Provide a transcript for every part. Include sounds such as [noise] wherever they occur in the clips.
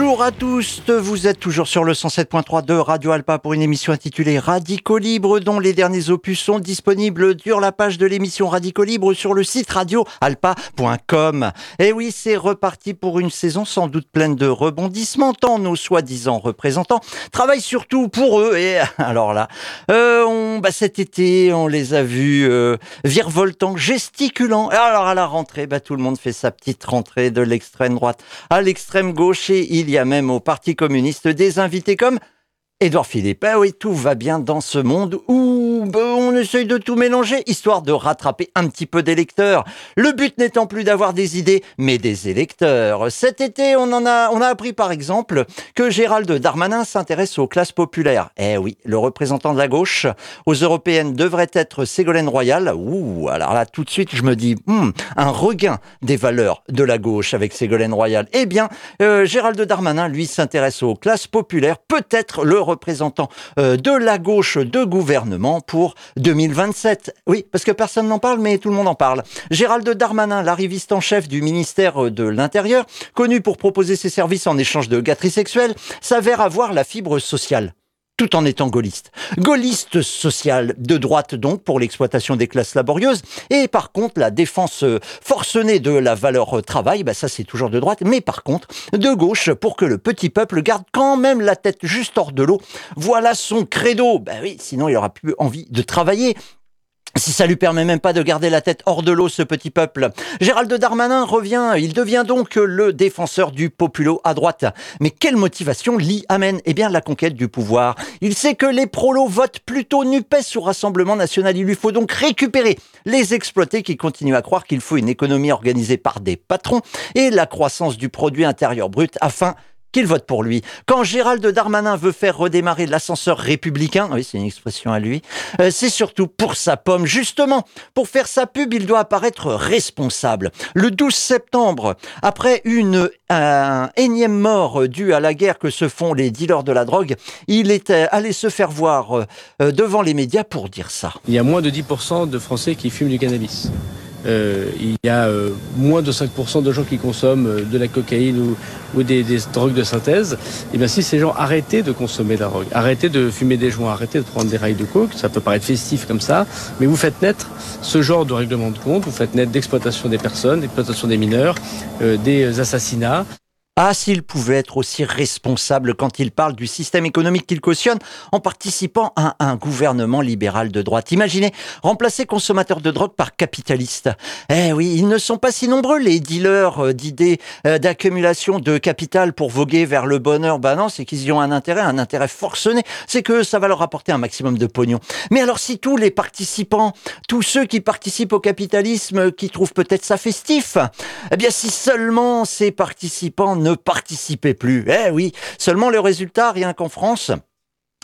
Bonjour à tous, vous êtes toujours sur le 107.3 de Radio Alpa pour une émission intitulée Radico Libre dont les derniers opus sont disponibles sur la page de l'émission Radico Libre sur le site radioalpa.com. Et oui, c'est reparti pour une saison sans doute pleine de rebondissements tant nos soi-disant représentants travaillent surtout pour eux et [laughs] alors là, euh, on, bah, cet été on les a vus euh, virevoltant, gesticulant. Et alors à la rentrée, bah, tout le monde fait sa petite rentrée de l'extrême droite à l'extrême gauche il y a même au Parti communiste des invités comme Édouard Philippe, ah oui, tout va bien dans ce monde où ben, on essaye de tout mélanger, histoire de rattraper un petit peu d'électeurs. Le but n'étant plus d'avoir des idées, mais des électeurs. Cet été, on en a, on a appris par exemple que Gérald Darmanin s'intéresse aux classes populaires. Eh oui, le représentant de la gauche aux européennes devrait être Ségolène Royal. Ouh, alors là, tout de suite, je me dis, hmm, un regain des valeurs de la gauche avec Ségolène Royal. Eh bien, euh, Gérald Darmanin, lui, s'intéresse aux classes populaires, peut-être le représentant euh, de la gauche de gouvernement pour 2027. Oui, parce que personne n'en parle, mais tout le monde en parle. Gérald Darmanin, l'arriviste en chef du ministère de l'Intérieur, connu pour proposer ses services en échange de gâteries sexuelles, s'avère avoir la fibre sociale tout en étant gaulliste. Gaulliste social, de droite donc pour l'exploitation des classes laborieuses, et par contre la défense euh, forcenée de la valeur euh, travail, bah ça c'est toujours de droite, mais par contre de gauche pour que le petit peuple garde quand même la tête juste hors de l'eau. Voilà son credo. Bah oui, sinon il aura plus envie de travailler si ça lui permet même pas de garder la tête hors de l'eau, ce petit peuple. Gérald Darmanin revient, il devient donc le défenseur du populo à droite. Mais quelle motivation l'y amène? Eh bien, la conquête du pouvoir. Il sait que les prolos votent plutôt NUPES au Rassemblement National. Il lui faut donc récupérer les exploités qui continuent à croire qu'il faut une économie organisée par des patrons et la croissance du produit intérieur brut afin qu'il vote pour lui. Quand Gérald Darmanin veut faire redémarrer l'ascenseur républicain, oui, c'est une expression à lui, euh, c'est surtout pour sa pomme. Justement, pour faire sa pub, il doit apparaître responsable. Le 12 septembre, après une un énième mort due à la guerre que se font les dealers de la drogue, il est allé se faire voir euh, devant les médias pour dire ça. Il y a moins de 10% de Français qui fument du cannabis. Euh, il y a euh, moins de 5% de gens qui consomment euh, de la cocaïne ou, des, drogues de synthèse. Et eh bien si ces gens arrêtaient de consommer de la drogue, arrêtaient de fumer des joints, arrêtaient de prendre des rails de coke, ça peut paraître festif comme ça, mais vous faites naître ce genre de règlement de compte, vous faites naître d'exploitation des personnes, d'exploitation des mineurs, des assassinats. Ah, s'il pouvait être aussi responsable quand il parle du système économique qu'il cautionne en participant à un gouvernement libéral de droite. Imaginez remplacer consommateurs de drogue par capitalistes. Eh oui, ils ne sont pas si nombreux, les dealers euh, d'idées euh, d'accumulation de capital pour voguer vers le bonheur. Ben non, c'est qu'ils y ont un intérêt, un intérêt forcené. C'est que ça va leur apporter un maximum de pognon. Mais alors si tous les participants, tous ceux qui participent au capitalisme, qui trouvent peut-être ça festif, eh bien si seulement ces participants ne participaient plus. Eh oui, seulement le résultat, rien qu'en France,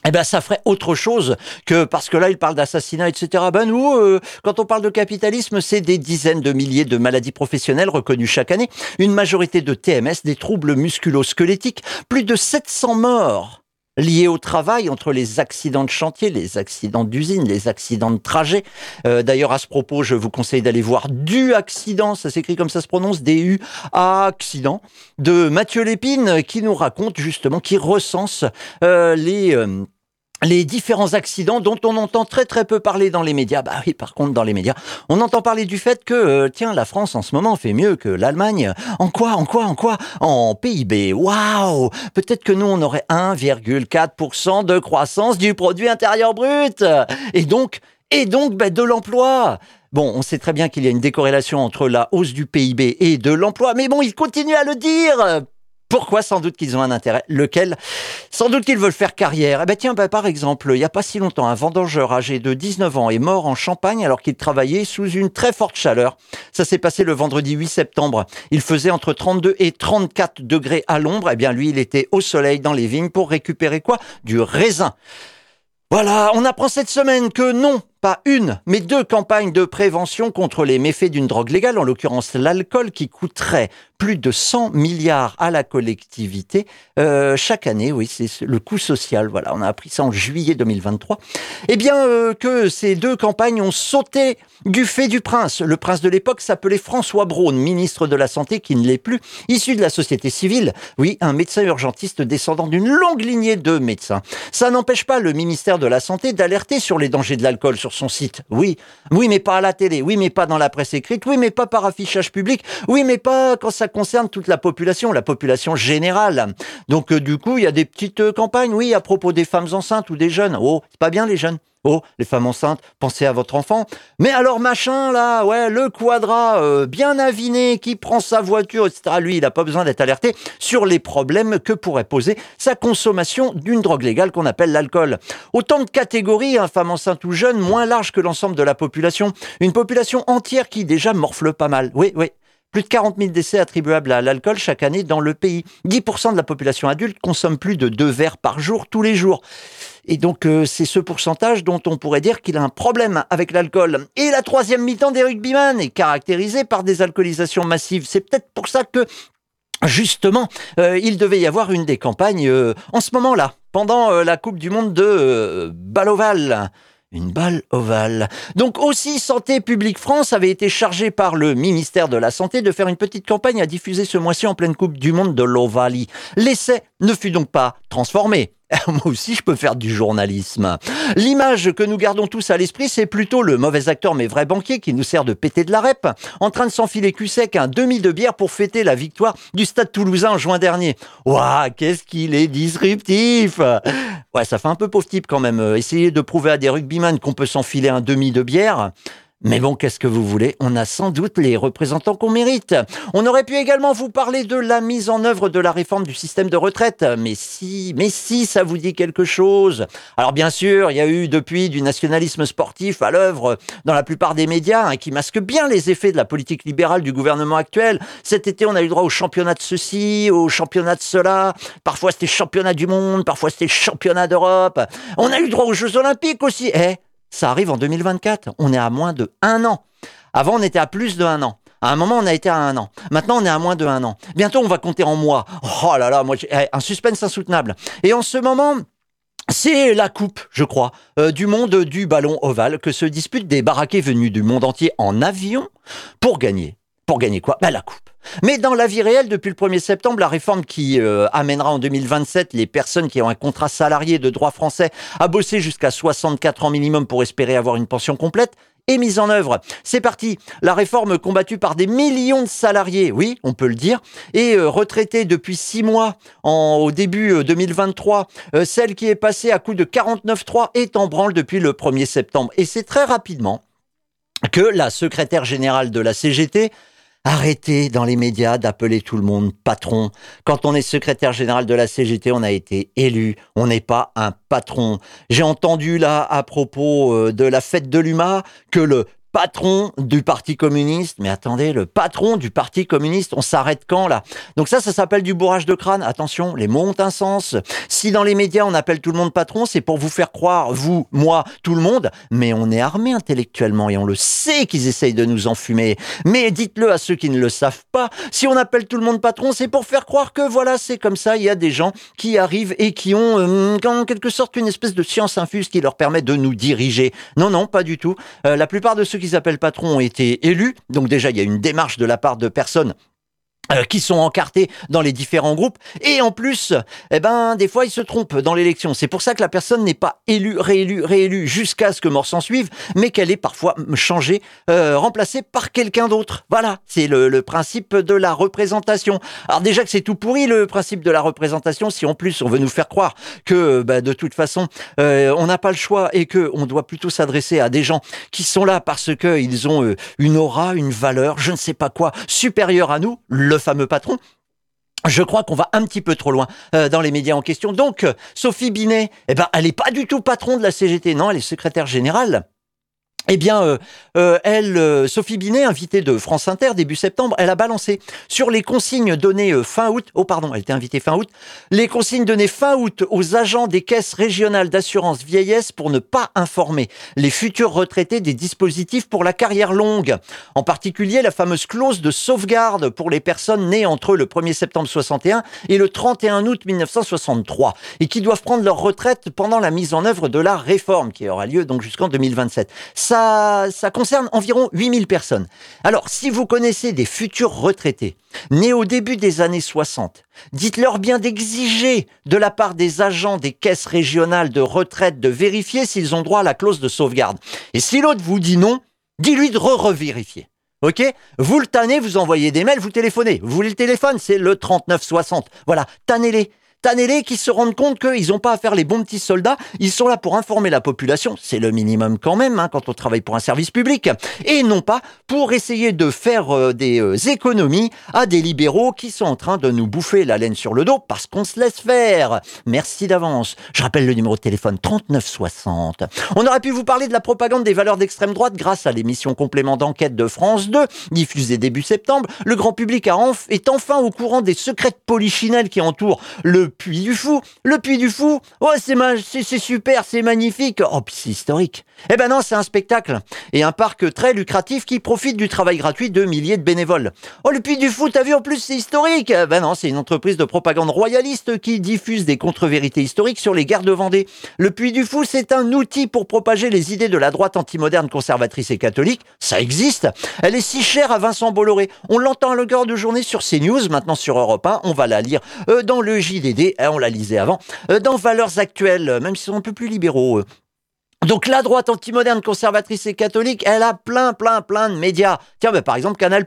eh ben, ça ferait autre chose que parce que là, il parle d'assassinat, etc. Ben nous, euh, quand on parle de capitalisme, c'est des dizaines de milliers de maladies professionnelles reconnues chaque année, une majorité de TMS, des troubles musculo-squelettiques, plus de 700 morts liés au travail, entre les accidents de chantier, les accidents d'usine, les accidents de trajet. Euh, d'ailleurs, à ce propos, je vous conseille d'aller voir Du Accident, ça s'écrit comme ça se prononce, D-U Accident, de Mathieu Lépine, qui nous raconte justement, qui recense euh, les... Euh, les différents accidents dont on entend très très peu parler dans les médias. Bah oui, par contre, dans les médias, on entend parler du fait que, euh, tiens, la France en ce moment fait mieux que l'Allemagne. En quoi, en quoi, en quoi? En PIB. Waouh Peut-être que nous, on aurait 1,4% de croissance du produit intérieur brut. Et donc, et donc, bah, de l'emploi. Bon, on sait très bien qu'il y a une décorrélation entre la hausse du PIB et de l'emploi, mais bon, il continue à le dire. Pourquoi Sans doute qu'ils ont un intérêt? Lequel? Sans doute qu'ils veulent faire carrière. Eh ben tiens, ben, par exemple, il n'y a pas si longtemps, un vendangeur âgé de 19 ans est mort en Champagne alors qu'il travaillait sous une très forte chaleur. Ça s'est passé le vendredi 8 septembre. Il faisait entre 32 et 34 degrés à l'ombre. Eh bien, lui, il était au soleil dans les vignes pour récupérer quoi? Du raisin. Voilà, on apprend cette semaine que non, pas une, mais deux campagnes de prévention contre les méfaits d'une drogue légale, en l'occurrence l'alcool, qui coûterait plus de 100 milliards à la collectivité euh, chaque année. Oui, c'est le coût social. Voilà, on a appris ça en juillet 2023. Eh bien, euh, que ces deux campagnes ont sauté du fait du prince. Le prince de l'époque s'appelait François Braun, ministre de la Santé, qui ne l'est plus, issu de la société civile. Oui, un médecin urgentiste descendant d'une longue lignée de médecins. Ça n'empêche pas le ministère de la Santé d'alerter sur les dangers de l'alcool sur son site. Oui, oui, mais pas à la télé. Oui, mais pas dans la presse écrite. Oui, mais pas par affichage public. Oui, mais pas quand ça concerne toute la population, la population générale. Donc euh, du coup, il y a des petites euh, campagnes, oui, à propos des femmes enceintes ou des jeunes. Oh, c'est pas bien les jeunes. Oh, les femmes enceintes, pensez à votre enfant. Mais alors machin là, ouais, le quadra euh, bien aviné qui prend sa voiture, etc. Lui, il n'a pas besoin d'être alerté sur les problèmes que pourrait poser sa consommation d'une drogue légale qu'on appelle l'alcool. Autant de catégories, hein, femmes enceintes ou jeunes, moins larges que l'ensemble de la population. Une population entière qui déjà morfle pas mal. Oui, oui. Plus de 40 000 décès attribuables à l'alcool chaque année dans le pays. 10% de la population adulte consomme plus de deux verres par jour tous les jours. Et donc, euh, c'est ce pourcentage dont on pourrait dire qu'il a un problème avec l'alcool. Et la troisième mi-temps des rugbyman est caractérisée par des alcoolisations massives. C'est peut-être pour ça que, justement, euh, il devait y avoir une des campagnes euh, en ce moment-là, pendant la Coupe du Monde de Baloval. Une balle ovale. Donc aussi Santé publique France avait été chargé par le ministère de la Santé de faire une petite campagne à diffuser ce mois-ci en pleine Coupe du Monde de l'Ovalie. L'essai ne fut donc pas transformé. [laughs] Moi aussi, je peux faire du journalisme. L'image que nous gardons tous à l'esprit, c'est plutôt le mauvais acteur mais vrai banquier qui nous sert de péter de la rep, en train de s'enfiler cul sec un demi de bière pour fêter la victoire du Stade Toulousain en juin dernier. Ouah, qu'est-ce qu'il est disruptif Ouais, ça fait un peu pauvre type quand même. Euh, essayer de prouver à des rugbyman qu'on peut s'enfiler un demi de bière. Mais bon, qu'est-ce que vous voulez? On a sans doute les représentants qu'on mérite. On aurait pu également vous parler de la mise en œuvre de la réforme du système de retraite. Mais si, mais si, ça vous dit quelque chose. Alors bien sûr, il y a eu depuis du nationalisme sportif à l'œuvre dans la plupart des médias hein, qui masquent bien les effets de la politique libérale du gouvernement actuel. Cet été, on a eu droit au championnat de ceci, au championnat de cela. Parfois, c'était championnat du monde, parfois, c'était championnat d'Europe. On a eu droit aux Jeux olympiques aussi. Eh, ça arrive en 2024. On est à moins de un an. Avant, on était à plus de un an. À un moment, on a été à un an. Maintenant, on est à moins de un an. Bientôt, on va compter en mois. Oh là là, moi, eh, un suspense insoutenable. Et en ce moment, c'est la coupe, je crois, euh, du monde du ballon ovale que se disputent des baraqués venus du monde entier en avion pour gagner. Pour gagner quoi? Bah, La coupe. Mais dans la vie réelle, depuis le 1er septembre, la réforme qui euh, amènera en 2027 les personnes qui ont un contrat salarié de droit français à bosser jusqu'à 64 ans minimum pour espérer avoir une pension complète est mise en œuvre. C'est parti. La réforme combattue par des millions de salariés, oui, on peut le dire, et euh, retraitée depuis six mois au début 2023. Euh, celle qui est passée à coup de 49,3 est en branle depuis le 1er septembre. Et c'est très rapidement que la secrétaire générale de la CGT Arrêtez dans les médias d'appeler tout le monde patron. Quand on est secrétaire général de la CGT, on a été élu. On n'est pas un patron. J'ai entendu là, à propos euh, de la fête de l'UMA, que le patron du Parti communiste. Mais attendez, le patron du Parti communiste, on s'arrête quand là? Donc ça, ça s'appelle du bourrage de crâne. Attention, les mots ont un sens. Si dans les médias on appelle tout le monde patron, c'est pour vous faire croire, vous, moi, tout le monde, mais on est armé intellectuellement et on le sait qu'ils essayent de nous enfumer. Mais dites-le à ceux qui ne le savent pas. Si on appelle tout le monde patron, c'est pour faire croire que voilà, c'est comme ça. Il y a des gens qui arrivent et qui ont euh, en quelque sorte une espèce de science infuse qui leur permet de nous diriger. Non, non, pas du tout. Euh, la plupart de ceux qui qu'ils appellent patrons ont été élus. Donc déjà, il y a une démarche de la part de personnes qui sont encartés dans les différents groupes. Et en plus eh ben des fois ils se trompent dans l'élection. C'est pour ça que la personne n'est pas élue réélue réélue jusqu'à ce que mort s'en suive mais qu'elle est parfois changée euh, remplacée par quelqu'un d'autre. Voilà c'est le, principe de la représentation. Alors déjà que c'est tout pourri le principe de la représentation si en plus on veut nous faire croire que bah, de toute façon euh, on n'a pas le choix et que on doit plutôt s'adresser à des gens qui sont là parce que ils ont euh, une aura une valeur je ne sais pas quoi supérieure à nous le le fameux patron. Je crois qu'on va un petit peu trop loin euh, dans les médias en question. Donc, euh, Sophie Binet, eh ben, elle n'est pas du tout patron de la CGT. Non, elle est secrétaire générale eh bien, euh, euh, elle, euh, Sophie Binet, invitée de France Inter début septembre, elle a balancé sur les consignes données fin août. Oh pardon, elle était invitée fin août. Les consignes données fin août aux agents des caisses régionales d'assurance vieillesse pour ne pas informer les futurs retraités des dispositifs pour la carrière longue. En particulier, la fameuse clause de sauvegarde pour les personnes nées entre le 1er septembre 61 et le 31 août 1963 et qui doivent prendre leur retraite pendant la mise en œuvre de la réforme qui aura lieu donc jusqu'en 2027. Ça ça, concerne environ 8000 personnes. Alors, si vous connaissez des futurs retraités nés au début des années 60, dites-leur bien d'exiger de la part des agents des caisses régionales de retraite de vérifier s'ils ont droit à la clause de sauvegarde. Et si l'autre vous dit non, dis-lui de re-revérifier. Ok? Vous le tannez, vous envoyez des mails, vous téléphonez. Vous voulez le téléphone? C'est le 3960. Voilà, tannez-les. Tannez-les qui se rendent compte qu'ils n'ont pas à faire les bons petits soldats. Ils sont là pour informer la population. C'est le minimum quand même hein, quand on travaille pour un service public. Et non pas pour essayer de faire euh, des euh, économies à des libéraux qui sont en train de nous bouffer la laine sur le dos parce qu'on se laisse faire. Merci d'avance. Je rappelle le numéro de téléphone 3960. On aurait pu vous parler de la propagande des valeurs d'extrême droite grâce à l'émission complément d'enquête de France 2, diffusée début septembre. Le grand public est enfin au courant des secrets de polichinelle qui entourent le Puy du Fou. Le Puy du Fou, oh, c'est super, c'est magnifique. Oh, puis c'est historique. Eh ben non, c'est un spectacle et un parc très lucratif qui profite du travail gratuit de milliers de bénévoles. Oh, le Puy du Fou, t'as vu, en plus, c'est historique. Ben non, c'est une entreprise de propagande royaliste qui diffuse des contre-vérités historiques sur les guerres de Vendée. Le Puy du Fou, c'est un outil pour propager les idées de la droite antimoderne conservatrice et catholique. Ça existe. Elle est si chère à Vincent Bolloré. On l'entend à longueur de journée sur CNews, maintenant sur Europe 1. On va la lire euh, dans le JDD Hein, on la lisait avant, euh, dans Valeurs actuelles, même s'ils sont un peu plus libéraux. Donc la droite antimoderne, conservatrice et catholique, elle a plein, plein, plein de médias. Tiens, bah, par exemple Canal+,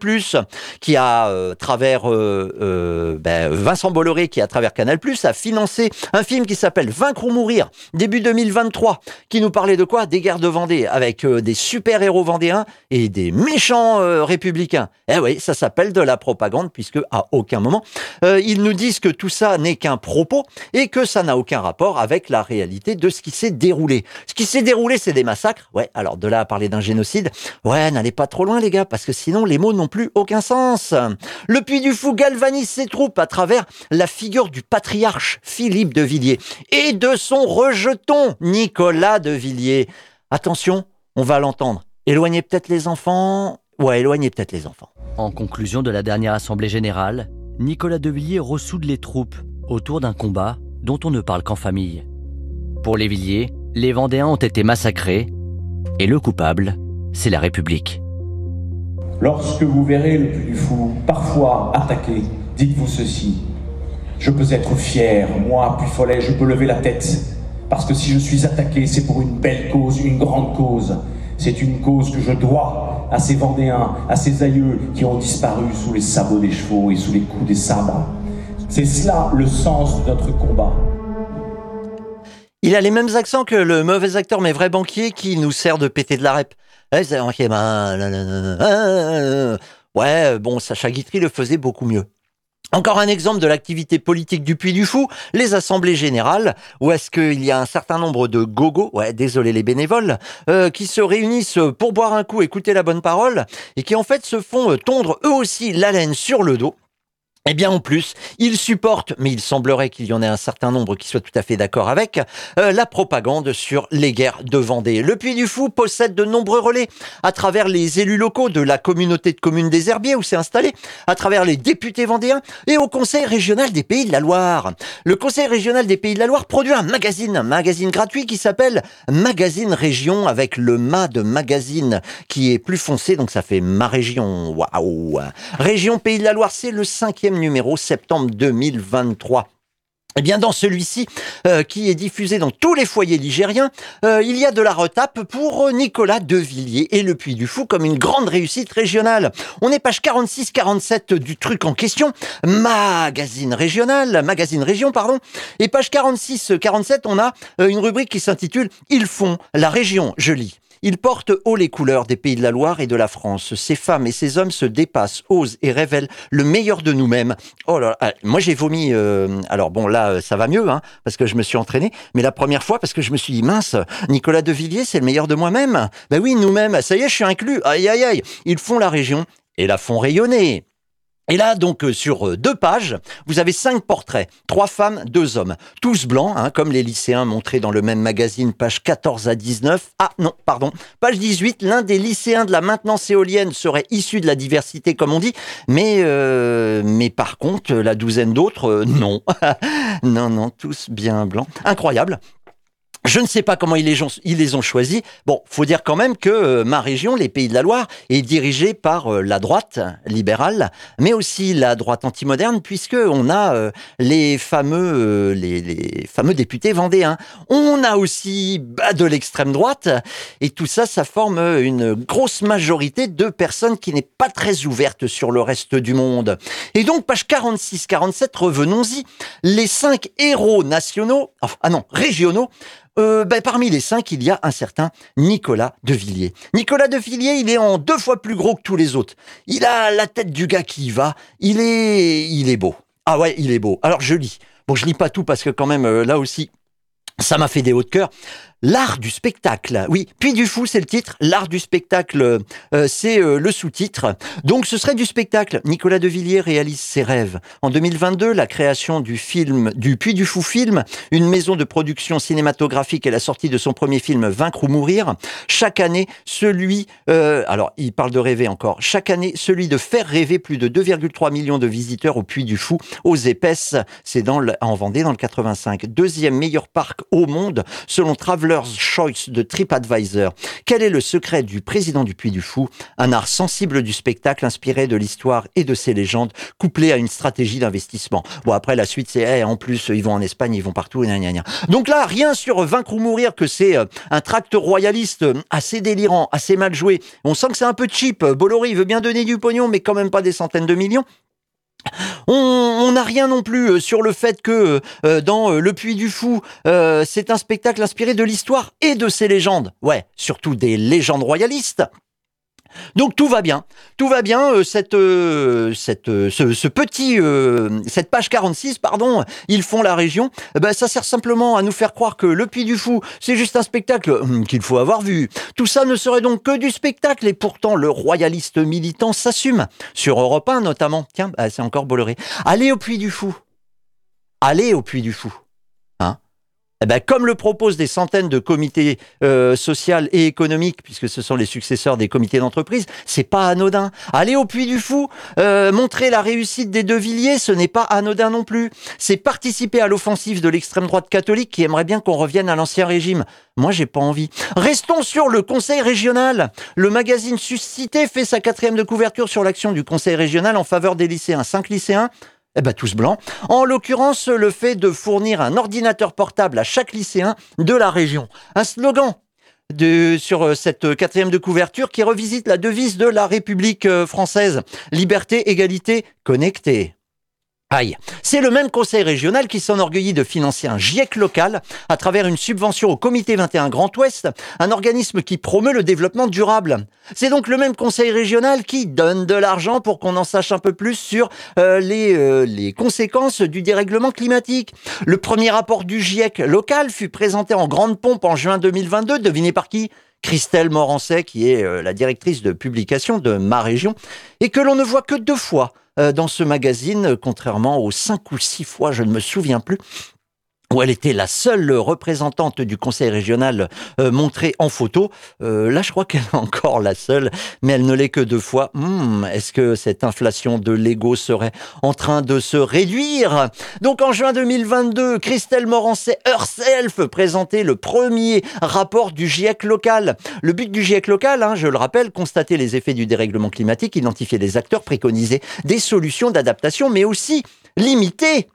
qui a, euh, travers euh, euh, ben, Vincent Bolloré, qui à travers Canal+, a financé un film qui s'appelle Vaincre ou mourir, début 2023, qui nous parlait de quoi? Des guerres de Vendée, avec des super-héros vendéens et des méchants républicains. Eh oui, ça s'appelle de la propagande, puisque à aucun moment, ils nous disent que tout ça n'est qu'un propos et que ça n'a aucun rapport avec la réalité de ce qui s'est déroulé. Ce qui s'est déroulé, c'est des massacres. Ouais, alors de là à parler d'un génocide, ouais, n'allez pas trop loin les gars, parce que sinon les mots n'ont plus aucun sens. Le Puy du Fou galvanise ses troupes à travers la figure du patriarche Philippe de Villiers et de son rejeton Nicolas de Villiers. Attention, on va l'entendre. Éloignez peut-être les enfants. Ouais, éloignez peut-être les enfants. En conclusion de la dernière Assemblée générale, Nicolas de Villiers ressoude les troupes autour d'un combat dont on ne parle qu'en famille. Pour les Villiers, les Vendéens ont été massacrés et le coupable, c'est la République. Lorsque vous verrez le plus fou parfois attaqué, dites-vous ceci. Je peux être fier, moi, puis Follet, je peux lever la tête. Parce que si je suis attaqué, c'est pour une belle cause, une grande cause. C'est une cause que je dois à ces Vendéens, à ces aïeux qui ont disparu sous les sabots des chevaux et sous les coups des sabres. C'est cela le sens de notre combat. Il a les mêmes accents que le mauvais acteur mais vrai banquier qui nous sert de péter de la rep. Ouais, bon, Sacha Guitry le faisait beaucoup mieux. Encore un exemple de l'activité politique du Puy du Fou, les assemblées générales, où est-ce qu'il y a un certain nombre de gogos, ouais, désolé les bénévoles, euh, qui se réunissent pour boire un coup, écouter la bonne parole, et qui en fait se font tondre eux aussi la laine sur le dos, eh bien, en plus, il supporte, mais il semblerait qu'il y en ait un certain nombre qui soient tout à fait d'accord avec, euh, la propagande sur les guerres de Vendée. Le Puy du Fou possède de nombreux relais à travers les élus locaux de la communauté de communes des Herbiers où c'est installé, à travers les députés vendéens et au Conseil régional des Pays de la Loire. Le Conseil régional des Pays de la Loire produit un magazine, un magazine gratuit qui s'appelle Magazine Région avec le mât de magazine qui est plus foncé, donc ça fait ma région. Waouh! Région Pays de la Loire, c'est le cinquième numéro, septembre 2023. Eh bien, dans celui-ci, euh, qui est diffusé dans tous les foyers ligériens, euh, il y a de la retape pour Nicolas Devilliers et le Puy du Fou comme une grande réussite régionale. On est page 46-47 du truc en question, magazine régional, magazine région, pardon. Et page 46-47, on a euh, une rubrique qui s'intitule Ils font la région, je lis. Ils portent haut les couleurs des pays de la Loire et de la France. Ces femmes et ces hommes se dépassent, osent et révèlent le meilleur de nous-mêmes. Oh là, là, moi j'ai vomi. euh, alors bon, là ça va mieux, hein, parce que je me suis entraîné. Mais la première fois, parce que je me suis dit mince, Nicolas de Villiers, c'est le meilleur de moi-même. Ben oui, nous-mêmes. Ça y est, je suis inclus. Aïe aïe aïe. Ils font la région et la font rayonner. Et là, donc, euh, sur euh, deux pages, vous avez cinq portraits. Trois femmes, deux hommes. Tous blancs, hein, comme les lycéens montrés dans le même magazine, page 14 à 19. Ah, non, pardon. Page 18, l'un des lycéens de la maintenance éolienne serait issu de la diversité, comme on dit. Mais, euh, mais par contre, la douzaine d'autres, euh, non. [laughs] non, non, tous bien blancs. Incroyable. Je ne sais pas comment ils les, ont, choisis. Bon, faut dire quand même que euh, ma région, les Pays de la Loire, est dirigée par euh, la droite libérale, mais aussi la droite antimoderne, puisque on a euh, les fameux, les fameux députés vendéens. On a aussi bah, de l'extrême droite, et tout ça, ça forme une grosse majorité de personnes qui n'est pas très ouverte sur le reste du monde. Et donc, page 46-47, revenons-y. Les cinq héros nationaux, enfin, ah non, régionaux, euh, ben, parmi les cinq, il y a un certain Nicolas de Villiers. Nicolas de Villiers, il est en deux fois plus gros que tous les autres. Il a la tête du gars qui y va. Il est, il est beau. Ah ouais, il est beau. Alors je lis. Bon, je lis pas tout parce que quand même euh, là aussi, ça m'a fait des hauts de cœur. L'art du spectacle. Oui, puis du fou, c'est le titre. L'art du spectacle, euh, c'est euh, le sous-titre. Donc ce serait du spectacle. Nicolas de Villiers réalise ses rêves. En 2022, la création du film, du Puy du Fou film, une maison de production cinématographique et la sortie de son premier film Vaincre ou mourir. Chaque année, celui, euh, alors il parle de rêver encore. Chaque année, celui de faire rêver plus de 2,3 millions de visiteurs au Puy du Fou, aux épaisses. C'est dans en Vendée dans le 85. Deuxième meilleur parc au monde selon Traveler's Choice de TripAdvisor. Quel est le secret du président du Puy du Fou? Un art sensible du spectacle inspiré de l'histoire et de ses légendes, couplé à une stratégie d'investissement. Bon, après, la suite, c'est, en plus, ils vont en Espagne, ils vont partout, gna, gna, gna. Donc là, rien sur Vaincre ou Mourir, que c'est euh, un tract royaliste euh, assez délirant, assez mal joué. On sent que c'est un peu cheap. Bolloré, il veut bien donner du pognon, mais quand même pas des centaines de millions. On n'a rien non plus euh, sur le fait que euh, dans euh, Le Puy du Fou, c'est un spectacle inspiré de l'histoire et de ses légendes. Ouais, surtout des légendes royalistes. Donc tout va bien, tout va bien. euh, cette, euh, cette, euh, ce, petit, cette page 46, pardon, ils font la région. eh ben, ça sert simplement à nous faire croire que le Puy du Fou, c'est juste un spectacle hum, qu'il faut avoir vu. Tout ça ne serait donc que du spectacle, et pourtant le royaliste militant s'assume sur Europe 1 notamment. Tiens, bah, c'est encore Bolloré. Allez au Puy du Fou. Allez au Puy du Fou. Eh ben, comme le proposent des centaines de comités euh, sociaux et économiques, puisque ce sont les successeurs des comités d'entreprise, c'est pas anodin. Aller au Puy du Fou, euh, montrer la réussite des deux Villiers, ce n'est pas anodin non plus. C'est participer à l'offensive de l'extrême droite catholique qui aimerait bien qu'on revienne à l'ancien régime. Moi, j'ai pas envie. Restons sur le Conseil régional. Le magazine Suscité fait sa quatrième de couverture sur l'action du Conseil régional en faveur des lycéens. Cinq lycéens eh ben, tous blancs. En l'occurrence, le fait de fournir un ordinateur portable à chaque lycéen de la région. Un slogan sur euh, cette quatrième de couverture qui revisite la devise de la République euh, française. Liberté, égalité, connecté. Aïe. C'est le même conseil régional qui s'enorgueillit de financer un GIEC local à travers une subvention au Comité 21 Grand Ouest, un organisme qui promeut le développement durable. C'est donc le même conseil régional qui donne de l'argent pour qu'on en sache un peu plus sur euh, les, euh, les conséquences du dérèglement climatique. Le premier rapport du GIEC local fut présenté en grande pompe en juin 2022, devinez par qui? Christelle Morancet, qui est euh, la directrice de publication de ma région, et que l'on ne voit que deux fois dans ce magazine, euh, contrairement aux cinq ou six fois, je ne me souviens plus, où elle était la seule représentante du conseil régional euh, montrée en photo. Euh, là, je crois qu'elle est encore la seule, mais elle ne l'est que deux fois. Hmm, Est-ce que cette inflation de l'ego serait en train de se réduire? Donc, en juin 2022, Christelle Morancet herself présentait le premier rapport du GIEC local. Le but du GIEC local, hein, je le rappelle, constater les effets du dérèglement climatique, identifier les acteurs, préconiser des solutions d'adaptation, mais aussi limiter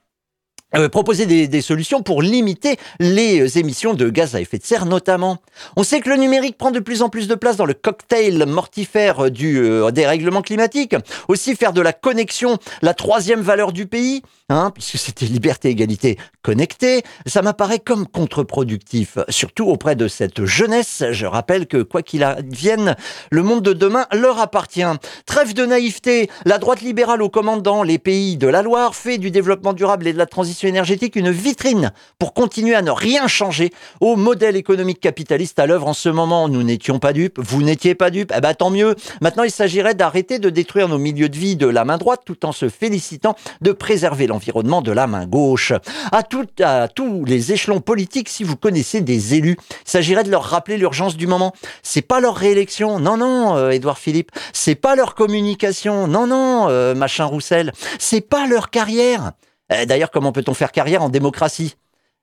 euh, proposer des, solutions pour limiter les émissions de gaz à effet de serre notamment. On sait que le numérique prend de plus en plus de place dans le cocktail mortifère du euh, dérèglement climatique. Aussi faire de la connexion la troisième valeur du pays, hein, puisque c'était liberté, égalité, connecté, ça m'apparaît comme contre-productif, surtout auprès de cette jeunesse. Je rappelle que quoi qu'il advienne, le monde de demain leur appartient. Trêve de naïveté, la droite libérale aux commandes dans les pays de la Loire fait du développement durable et de la transition énergétique une vitrine pour continuer à ne rien changer au modèle économique capitaliste à l'œuvre en ce moment. Nous n'étions pas dupes, vous n'étiez pas dupes, eh ben tant mieux. Maintenant, il s'agirait d'arrêter de détruire nos milieux de vie de la main droite tout en se félicitant de préserver l'environnement de la main gauche. À, tout, à tous les échelons politiques, si vous connaissez des élus, il s'agirait de leur rappeler l'urgence du moment. C'est pas leur réélection, non, non, euh, Édouard Philippe. C'est pas leur communication, non, non, euh, machin Roussel. C'est pas leur carrière. Eh, d'ailleurs, comment peut-on faire carrière en démocratie?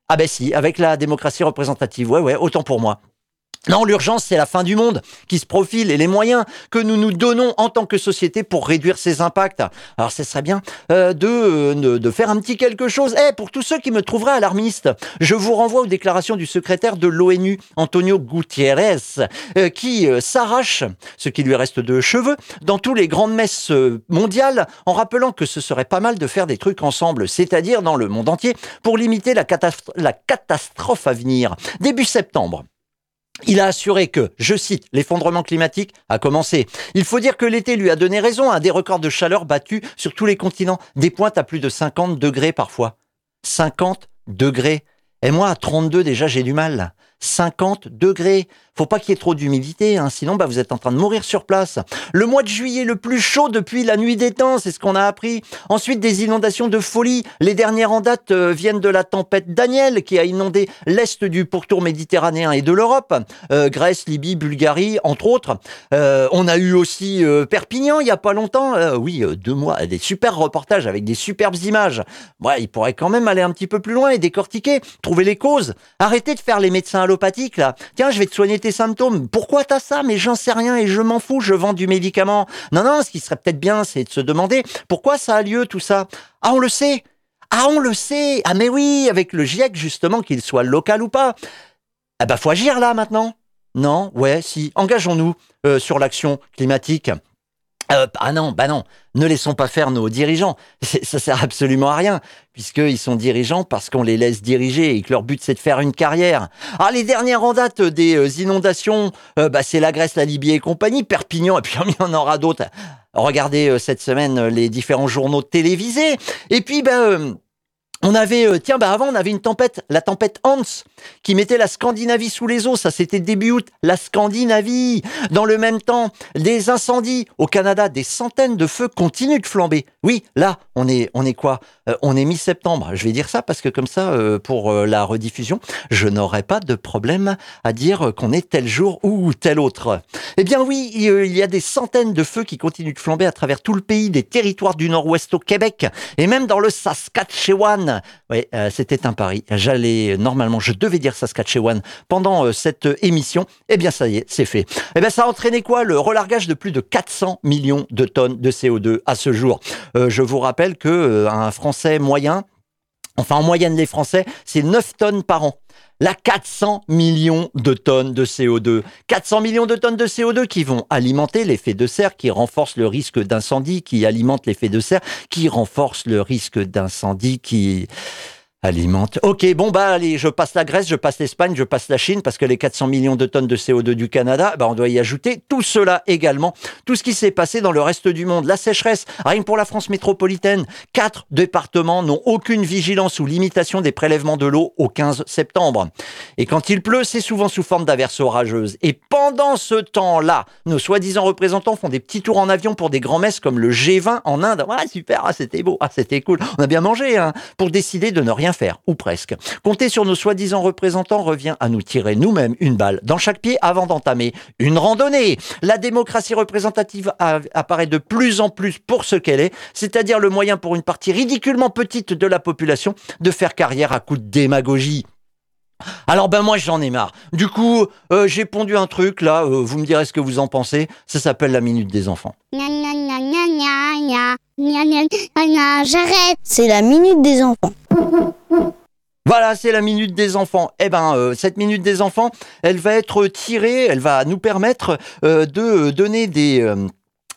Ah ben si, avec la démocratie représentative. Ouais, ouais, autant pour moi. Non, l'urgence, c'est la fin du monde qui se profile et les moyens que nous nous donnons en tant que société pour réduire ses impacts. Alors, ce serait bien euh, de, de, faire un petit quelque chose. Eh, pour tous ceux qui me trouveraient alarmiste, je vous renvoie aux déclarations du secrétaire de l'ONU, Antonio Gutiérrez, euh, qui euh, s'arrache ce qui lui reste de cheveux dans tous les grandes messes mondiales en rappelant que ce serait pas mal de faire des trucs ensemble, c'est-à-dire dans le monde entier, pour limiter la catastrophe à venir. Début septembre, il a assuré que, je cite, l'effondrement climatique a commencé. Il faut dire que l'été lui a donné raison à des records de chaleur battus sur tous les continents, des pointes à plus de 50 degrés parfois. 50 degrés. Et moi, à 32 déjà, j'ai du mal. 50 degrés. Faut pas qu'il y ait trop d'humidité, hein, sinon bah, vous êtes en train de mourir sur place. Le mois de juillet le plus chaud depuis la nuit des temps, c'est ce qu'on a appris. Ensuite, des inondations de folie. Les dernières en date euh, viennent de la tempête Daniel qui a inondé l'est du pourtour méditerranéen et de l'Europe. Euh, Grèce, Libye, Bulgarie, entre autres. Euh, on a eu aussi Perpignan il y a pas longtemps. oui, deux mois. Des super reportages avec des superbes images. Ouais, il pourrait quand même aller un petit peu plus loin et décortiquer, trouver les causes. Arrêtez de faire les médecins Tiens, je vais te soigner tes symptômes. Pourquoi t'as ça? Mais j'en sais rien et je m'en fous, je vends du médicament. Non, non, ce qui serait peut-être bien, c'est de se demander pourquoi ça a lieu tout ça. Ah, on le sait Ah, on le sait Ah, mais oui, avec le GIEC, justement, qu'il soit local ou pas. Ah bah, faut agir là, maintenant. Non, ouais, si. Engageons-nous euh, sur l'action climatique. Euh, ah non, bah non, ne laissons pas faire nos dirigeants. [laughs] Ça sert absolument à rien, puisqu'ils sont dirigeants parce qu'on les laisse diriger et que leur but c'est de faire une carrière. Ah, les dernières en date des euh, inondations, euh, bah, c'est la Grèce, la Libye et compagnie, Perpignan, et puis [laughs] il y en aura d'autres. Regardez cette semaine les différents journaux télévisés. Et puis, ben, on avait, euh, tiens, bah avant, on avait une tempête, la tempête Hans, qui mettait la Scandinavie sous les eaux. Ça, c'était début août. La Scandinavie. Dans le même temps, des incendies. Au Canada, des centaines de feux continuent de flamber. Oui, là, on est, on est quoi? Euh, On est mi-septembre. Je vais dire ça parce que comme ça, euh, pour la rediffusion, je n'aurai pas de problème à dire qu'on est tel jour ou tel autre. Eh bien oui, il y a des centaines de feux qui continuent de flamber à travers tout le pays, des territoires du nord-ouest au Québec, et même dans le Saskatchewan. Euh, c'était un pari. J'allais, normalement, je devais dire Saskatchewan pendant euh, cette émission. Eh bien, ça y est, c'est fait. Eh bien, ça a entraîné quoi Le relargage de plus de 400 millions de tonnes de CO2 à ce jour? Euh, je vous rappelle que un Français moyen, enfin en moyenne les Français, c'est 9 tonnes par an la 400 millions de tonnes de CO2. 400 millions de tonnes de CO2 qui vont alimenter l'effet de serre, qui renforce le risque d'incendie, qui alimente l'effet de serre, qui renforce le risque d'incendie, qui Alimente. Ok, bon bah allez, je passe la Grèce, je passe l'Espagne, je passe la Chine, parce que les 400 millions de tonnes de CO2 du Canada, bah on doit y ajouter tout cela également, tout ce qui s'est passé dans le reste du monde. La sécheresse, rien pour la France métropolitaine, quatre départements n'ont aucune vigilance ou limitation des prélèvements de l'eau au 15 septembre. Et quand il pleut, c'est souvent sous forme d'averses orageuses. Et pendant ce temps-là, nos soi-disant représentants font des petits tours en avion pour des grands-messes comme le G20 en Inde. Ah super, ah, c'était beau, ah c'était cool. On a bien mangé, hein, pour décider de ne rien faire, ou presque. Compter sur nos soi-disant représentants revient à nous tirer nous-mêmes une balle dans chaque pied avant d'entamer une randonnée. La démocratie représentative apparaît de plus en plus pour ce qu'elle est, c'est-à-dire le moyen pour une partie ridiculement petite de la population de faire carrière à coup de démagogie. Alors ben moi j'en ai marre. Du coup, euh, j'ai pondu un truc là, euh, vous me direz ce que vous en pensez. Ça s'appelle la minute des enfants. J'arrête. C'est la minute des enfants. Voilà, c'est la minute des enfants. Eh ben, euh, cette minute des enfants, elle va être tirée, elle va nous permettre euh, de donner des euh,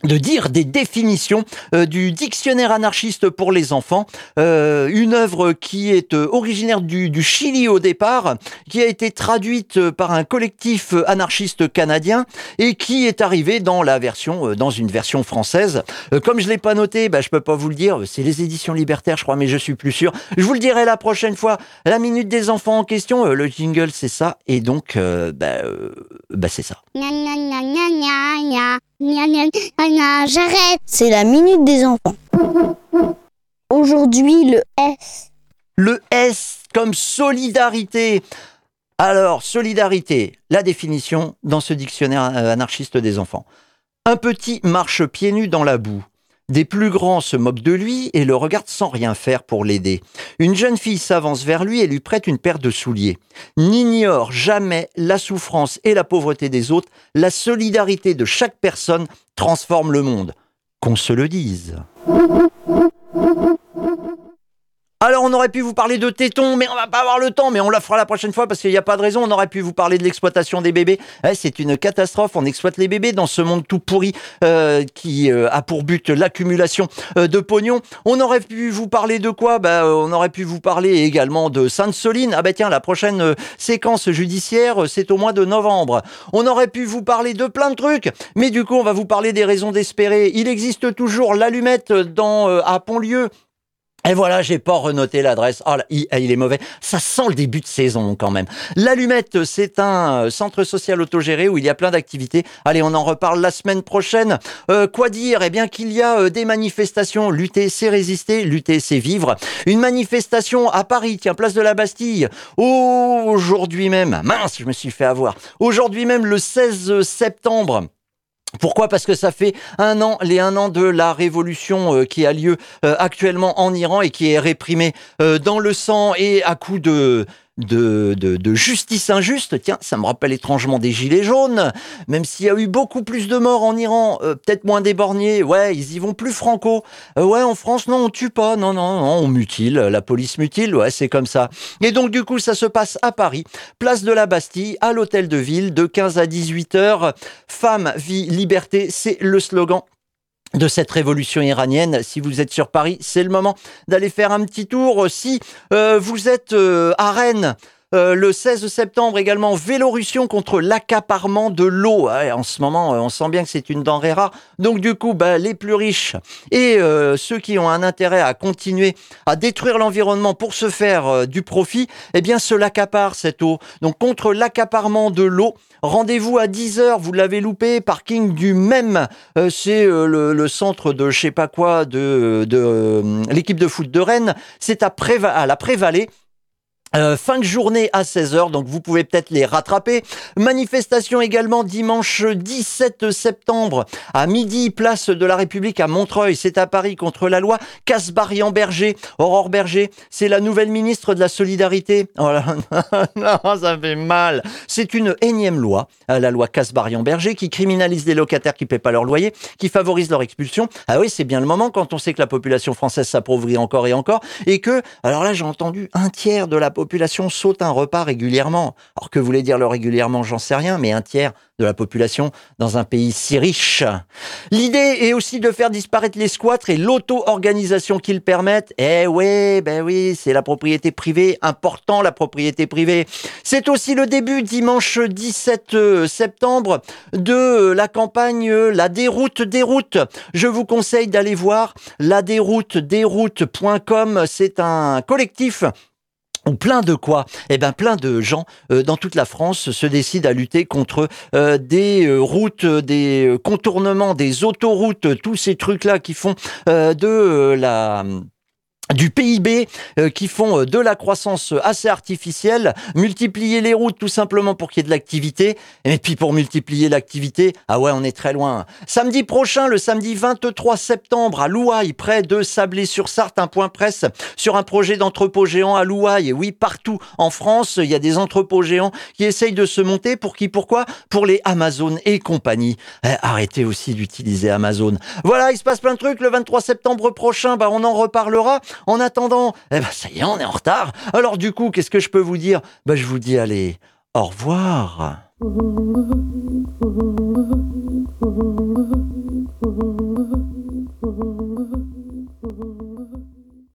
de dire des définitions euh, du dictionnaire anarchiste pour les enfants, euh, une œuvre qui est euh, originaire du, Chili au départ, qui a été traduite par un collectif anarchiste canadien et qui est arrivée dans la version, dans une version française. comme je l'ai pas noté, bah, je peux pas vous le dire, c'est les éditions libertaires, je crois, mais je suis plus sûr. Je vous le dirai la prochaine fois. La minute des enfants en question, le jingle, c'est ça, et donc, bah, bah c'est ça. J'arrête. C'est la minute des enfants. Aujourd'hui, le S. Le S comme solidarité. Alors, solidarité, la définition dans ce dictionnaire anarchiste des enfants. Un petit marche pieds nus dans la boue. Des plus grands se moquent de lui et le regardent sans rien faire pour l'aider. Une jeune fille s'avance vers lui et lui prête une paire de souliers. N'ignore jamais la souffrance et la pauvreté des autres. La solidarité de chaque personne transforme le monde. Qu'on se le dise. Alors on aurait pu vous parler de tétons, mais on va pas avoir le temps, mais on la fera la prochaine fois parce qu'il n'y a pas de raison. On aurait pu vous parler de l'exploitation des bébés. Eh, c'est une catastrophe. On exploite les bébés dans ce monde tout pourri euh, qui euh, a pour but l'accumulation euh, de pognon. On aurait pu vous parler de quoi? Bah, On aurait pu vous parler également de Sainte-Soline. Ah bah tiens, la prochaine séquence judiciaire, c'est au mois de novembre. On aurait pu vous parler de plein de trucs, mais du coup, on va vous parler des raisons d'espérer. Il existe toujours l'allumette dans à Pontlieu et voilà, j'ai pas renoté l'adresse. Oh, il, est mauvais. Ça sent le début de saison quand même. L'Allumette, c'est un euh, centre social autogéré où il y a plein d'activités. Allez, on en reparle la semaine prochaine. Euh, quoi dire? Eh bien qu'il y a euh, des manifestations. Lutter, c'est résister. Lutter, c'est vivre. Une manifestation à Paris, tiens, place de la Bastille. Aujourd'hui même, mince, je me suis fait avoir. Aujourd'hui même, le 16 septembre. Pourquoi? Parce que ça fait un an, les un an de la révolution euh, qui a lieu euh, actuellement en Iran et qui est réprimée euh, dans le sang et à coups de de, justice injuste. Tiens, ça me rappelle étrangement des gilets jaunes. Même s'il y a eu beaucoup plus de morts en Iran, euh, peut-être moins déborgnés. Ouais, ils y vont plus franco. Euh, ouais, en France, non, on tue pas. Non, non, non, on mutile. La police mutile. Ouais, c'est comme ça. Et donc, du coup, ça se passe à Paris, place de la Bastille, à l'hôtel de ville, de 15 à 18 heures. Femme, vie, liberté, c'est le slogan de cette révolution iranienne. Si vous êtes sur Paris, c'est le moment d'aller faire un petit tour. Si euh, vous êtes euh, à Rennes, euh, le 16 septembre également, Vélorussion contre l'accaparement de l'eau. en ce moment, on sent bien que c'est une denrée rare. Donc du coup, bah, les plus riches et ceux qui ont un intérêt à continuer à détruire l'environnement pour se faire du profit, eh bien, se l'accaparent cette eau. Donc contre l'accaparement de l'eau, Rendez-vous à 10h, vous l'avez loupé, parking du même. Euh, c'est euh, le, centre de je sais pas quoi de, de euh, l'équipe de foot de Rennes. C'est à, à la Prévalée. Euh, fin de journée à 16h, donc vous pouvez peut-être les rattraper. Manifestation également dimanche 17 septembre à midi, place de la République à Montreuil. C'est à Paris contre la loi Casbarian-Berger. Aurore Berger, c'est la nouvelle ministre de la Solidarité. [laughs] Oh là, non, ça fait mal. C'est une énième loi, euh, la loi Casbarian-Berger, qui criminalise les locataires qui ne paient pas leur loyer, qui favorise leur expulsion. Ah oui, c'est bien le moment quand on sait que la population française s'appauvrit encore et encore, et que, alors là, j'ai entendu un tiers de la population population un repas régulièrement. Alors que voulait dire le régulièrement, j'en sais rien, mais un tiers de la population dans un pays si riche. L'idée est aussi de faire disparaître les squats et l'auto-organisation qu'ils permettent. Eh oui, ben oui, c'est la propriété privée, important la propriété privée. C'est aussi le début dimanche 17 euh, septembre de la campagne La déroute des routes. Je vous conseille d'aller voir la déroute desroutes.com. C'est un collectif ou plein de quoi Eh ben plein de gens euh, dans toute la France se décident à lutter contre euh, des euh, routes, des contournements, des autoroutes, tous ces trucs là qui font de la du PIB euh, qui font euh, de la croissance assez artificielle, multiplier les routes tout simplement pour qu'il y ait de l'activité, et puis pour multiplier l'activité, ah ouais, on est très loin. Samedi prochain, le samedi 23 septembre, à Louaille, près de Sablé-sur-Sarthe, un point presse sur un projet d'entrepôt géant à Louaille. Oui, partout en France, il y a des entrepôts géants qui essayent de se monter. Pour qui? Pourquoi? Pour les Amazon et compagnie. Eh, arrêtez aussi d'utiliser Amazon. Voilà, il se passe plein de trucs. Le 23 septembre prochain, bah, on en reparlera. En attendant, eh ben ça y est, on est en retard. Alors du coup, qu'est-ce que je peux vous dire? Ben, Je vous dis allez, au revoir.